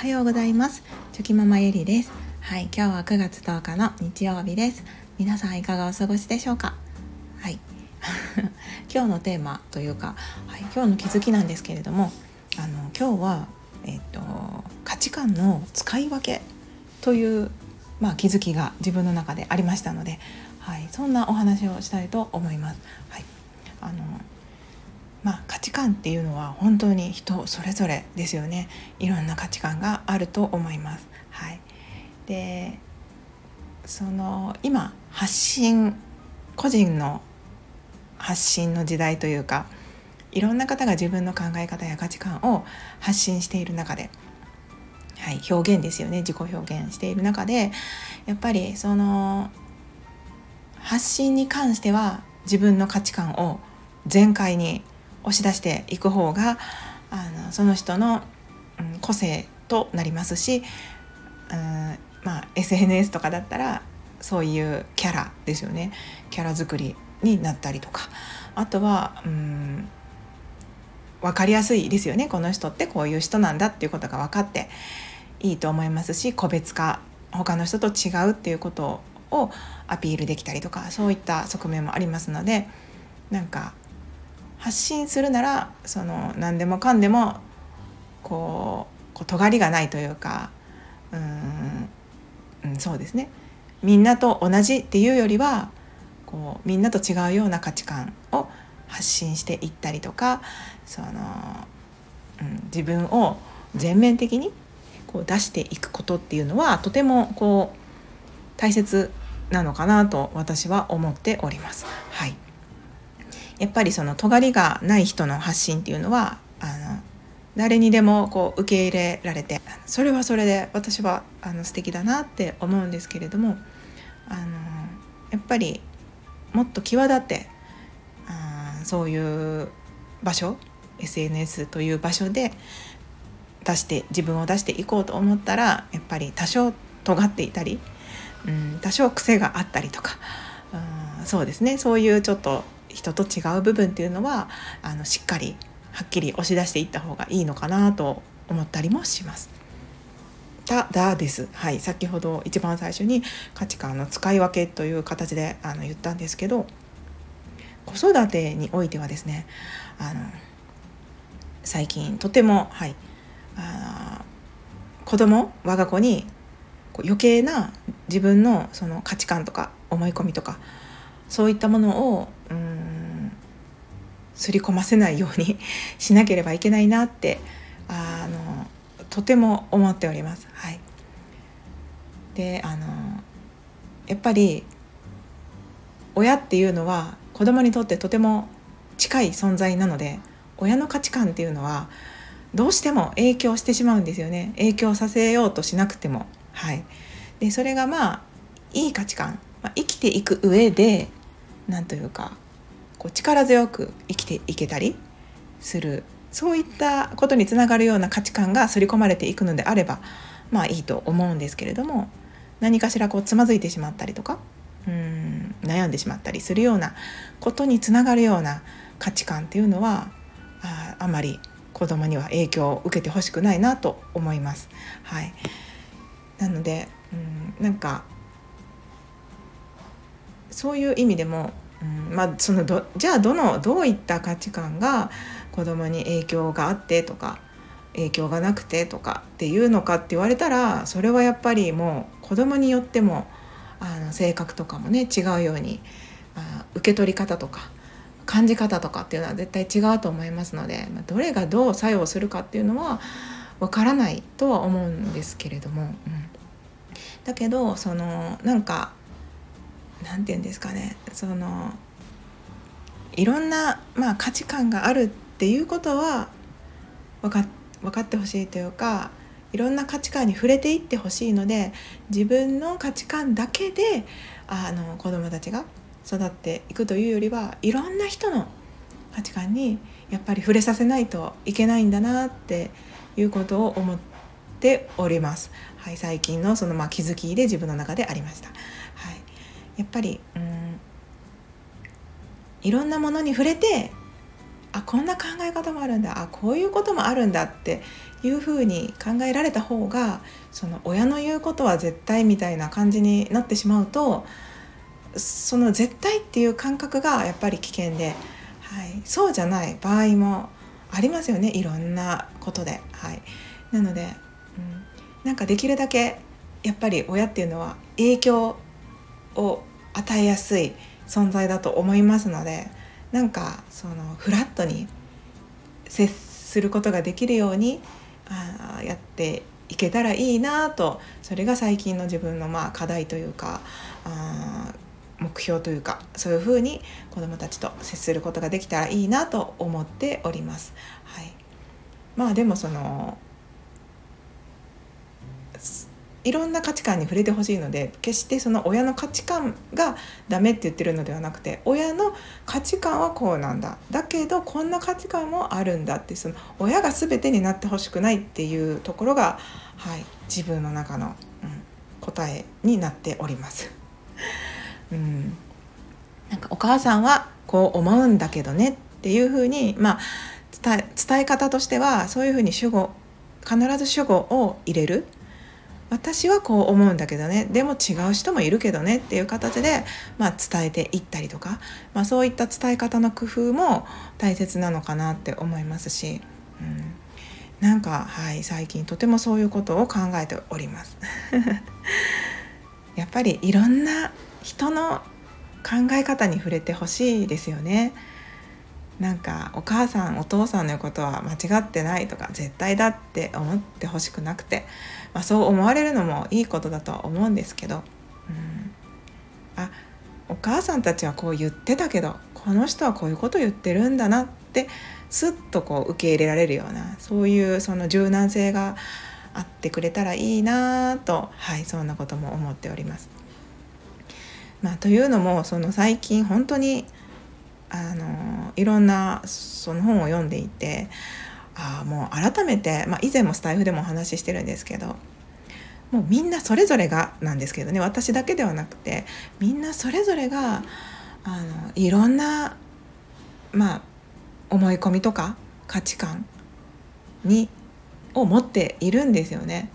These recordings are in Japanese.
はようございます。チョキママゆりです。はい今日は9月10日の日曜日です。皆さんいかがお過ごしでしょうか？はい。今日のテーマというか、はい、今日の気づきなんですけれどもあの今日はえっと価値観の使い分けというまあ、気づきが自分の中でありましたので、はい、そんなお話をしたいと思います。はい、あのまあ、価値観っていうのは本当に人それぞれですよね。いろんな価値観があると思います。はい、でその今発信個人の発信の時代というかいろんな方が自分の考え方や価値観を発信している中で、はい、表現ですよね。自己表現している中でやっぱりその発信に関しては自分の価値観を全開に押し出していく方があのその人の、うん、個性となりますし、うんまあ、SNS とかだったらそういうキャラですよね。キャラ作りになったりとか。あとは、うん、分かりやすいですよね。この人ってこういう人なんだっていうことが分かっていいと思いますし個別化。他の人と違うっていうことをアピールできたりとかそういった側面もありますのでなんか発信するならその何でもかんでもこうこう尖りがないというかうん、うん、そうですねみんなと同じっていうよりはこうみんなと違うような価値観を発信していったりとかその、うん、自分を全面的にこう出していくことっていうのはとてもこう大切なのかなと私は思っております。はいやっぱりその尖りがない人の発信っていうのはあの誰にでもこう受け入れられてそれはそれで私はあの素敵だなって思うんですけれどもあのやっぱりもっと際立ってあそういう場所 SNS という場所で出して自分を出していこうと思ったらやっぱり多少尖っていたり、うん、多少癖があったりとか、うん、そうですね。そういうちょっと人と違う部分っていうのはあのしっかりはっきり押し出していった方がいいのかなと思ったりもします。ただです、はい、先ほど一番最初に価値観の使い分けという形であの言ったんですけど子育てにおいてはですねあの最近とても、はい、あ子供我が子に余計な自分のその価値観とか思い込みとかそういったものを刷り込ませないように しなければいけないなってあのとても思っております。はい、であのやっぱり親っていうのは子供にとってとても近い存在なので親の価値観っていうのはどうしても影響してしまうんですよね。影響させようとしなくても。はい。でそれがまあいい価値観、まあ、生きていく上で何というかこう力強く生きていけたりするそういったことにつながるような価値観が刷り込まれていくのであればまあいいと思うんですけれども何かしらこうつまずいてしまったりとかうん悩んでしまったりするようなことにつながるような価値観っていうのはああまり子供には影響を受けてほしくないなと思います。はい、なのでうんなんかそういう意味でも、うん、まあそのどじゃあどのどういった価値観が子供に影響があってとか影響がなくてとかっていうのかって言われたらそれはやっぱりもう子供によってもあの性格とかもね違うようにあ受け取り方とか感じ方とかっていうのは絶対違うと思いますので、まあ、どれがどう作用するかっていうのはわからないとは思うんですけれども、うん、だけどそのなんか何て言うんですかねそのいろんな、まあ、価値観があるっていうことは分か分かってほしいというかいろんな価値観に触れていってほしいので自分の価値観だけであの子どもたちが育っていくというよりはいろんな人の価値観にやっぱり触れさせないといけないんだなっていうことを思っております。はい、最近のそのまあ気づきで自分の中でありました。やっぱりうんいろんなものに触れてあこんな考え方もあるんだあこういうこともあるんだっていうふうに考えられた方がその親の言うことは絶対みたいな感じになってしまうとその絶対っていう感覚がやっぱり危険で、はい、そうじゃない場合もありますよねいろんなことで。はい、なので、うん、なんかできるだけやっぱり親っていうのは影響を与えやすい存在だと思いますのでなんかそのフラットに接することができるようにあやっていけたらいいなとそれが最近の自分のまあ課題というかあ目標というかそういうふうに子どもたちと接することができたらいいなと思っております。はい、まあでもそのいろんな価値観に触れてほしいので決してその親の価値観がダメって言ってるのではなくて親の価値観はこうなんだだけどこんな価値観もあるんだってその親が全てになってほしくないっていうところが、はい、自分の中の、うん、答えになっております。うん、なんかお母さんはこう思うんだけどねっていうふうに、まあ、伝え伝え方としてはそういうふうに主語必ず主語を入れる。私はこう思うんだけどね。でも違う人もいるけどね。っていう形で、まあ、伝えていったりとか、まあ、そういった伝え方の工夫も大切なのかなって思いますし、うん、なんか、はい、最近とてもそういうことを考えております。やっぱりいろんな人の考え方に触れてほしいですよね。なんかお母さんお父さんのことは間違ってないとか絶対だって思ってほしくなくて、まあ、そう思われるのもいいことだとは思うんですけど、うん、あお母さんたちはこう言ってたけどこの人はこういうこと言ってるんだなってすっとこう受け入れられるようなそういうその柔軟性があってくれたらいいなとはいそんなことも思っております。まあ、というのもその最近本当にあのいろんなその本を読んでいてあもう改めて、まあ、以前もスタイフでもお話ししてるんですけどもうみんなそれぞれがなんですけどね私だけではなくてみんなそれぞれがあのいろんな、まあ、思い込みとか価値観にを持っているんですよね。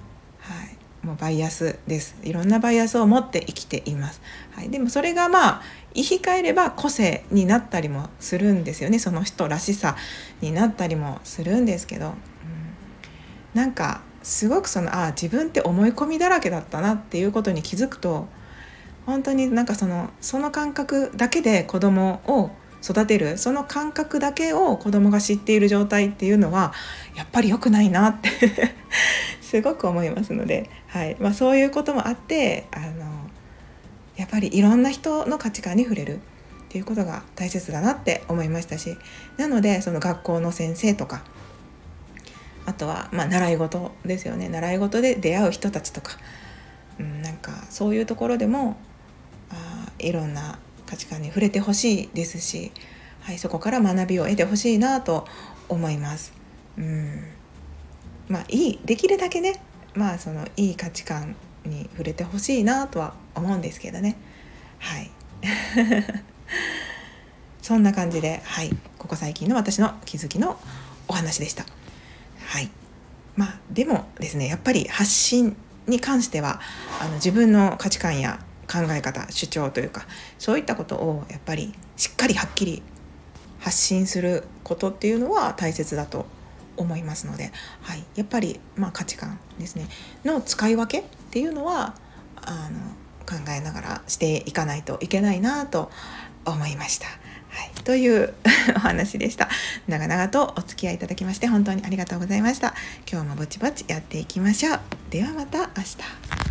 もうバイアスです。いろんなバイアスを持って生きています、はい、でもそれがまあ言い換えれば個性になったりもするんですよね。その人らしさになったりもするんですけど、うん、なんかすごくそのああ自分って思い込みだらけだったなっていうことに気づくと本当になんかそのその感覚だけで子供を育てるその感覚だけを子供が知っている状態っていうのはやっぱり良くないなって すごく思いますので、はい。まあ、そういうこともあってあのやっぱりいろんな人の価値観に触れるっていうことが大切だなって思いましたしなのでその学校の先生とかあとはまあ習い事ですよね習い事で出会う人たちとか、うん、なんかそういうところでもあいろんな価値観に触れてほしいですし、はい、そこから学びを得てほしいなと思います。うんまあいいできるだけねまあそのいい価値観に触れてほしいなとは思うんですけどね。はい。そんな感じではい。ここ最近の私の気づきのお話でした。はい。まあでもですねやっぱり発信に関してはあの自分の価値観や考え方主張というかそういったことをやっぱりしっかりはっきり発信することっていうのは大切だと思いますので、はい、やっぱり、まあ、価値観ですね。の使い分けっていうのはあの考えながらしていかないといけないなと思いました。はい、という お話でした。長々とお付き合いいただきまして本当にありがとうございました。今日もぼちぼちやっていきましょう。ではまた明日。